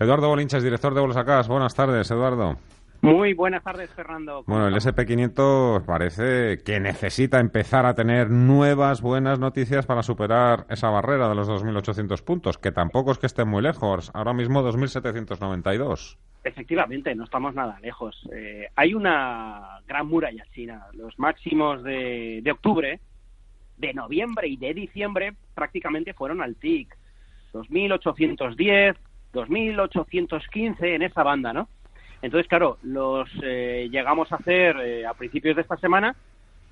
Eduardo Bolinches, director de Bolsacas. Buenas tardes, Eduardo. Muy buenas tardes, Fernando. Bueno, el SP500 parece que necesita empezar a tener nuevas buenas noticias para superar esa barrera de los 2.800 puntos, que tampoco es que estén muy lejos. Ahora mismo 2.792. Efectivamente, no estamos nada lejos. Eh, hay una gran muralla china. Los máximos de, de octubre, de noviembre y de diciembre prácticamente fueron al TIC. 2.810, 2.815 en esa banda, ¿no? Entonces, claro, los eh, llegamos a hacer eh, a principios de esta semana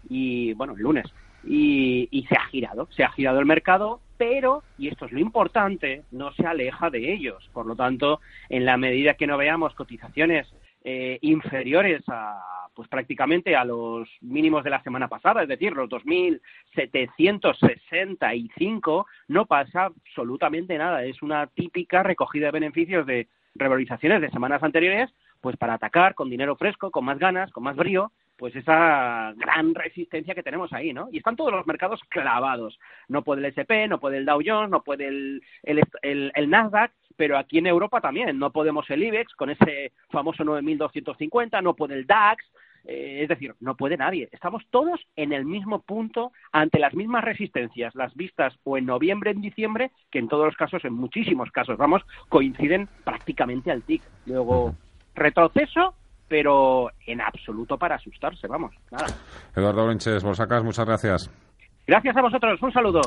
y, bueno, el lunes, y, y, se ha girado, se ha girado el mercado, pero, y esto es lo importante, no se aleja de ellos. Por lo tanto, en la medida que no veamos cotizaciones eh, inferiores a, pues prácticamente a los mínimos de la semana pasada, es decir, los 2.765, no pasa absolutamente nada. Es una típica recogida de beneficios de revalorizaciones de semanas anteriores pues para atacar con dinero fresco, con más ganas, con más brío, pues esa gran resistencia que tenemos ahí, ¿no? Y están todos los mercados clavados. No puede el SP, no puede el Dow Jones, no puede el, el, el, el Nasdaq, pero aquí en Europa también. No podemos el IBEX con ese famoso 9.250, no puede el DAX, eh, es decir, no puede nadie. Estamos todos en el mismo punto, ante las mismas resistencias, las vistas o en noviembre, en diciembre, que en todos los casos, en muchísimos casos, vamos, coinciden prácticamente al TIC. Luego, retroceso, pero en absoluto para asustarse, vamos, nada. Eduardo Benches, Bolsacas, muchas gracias. Gracias a vosotros, un saludo.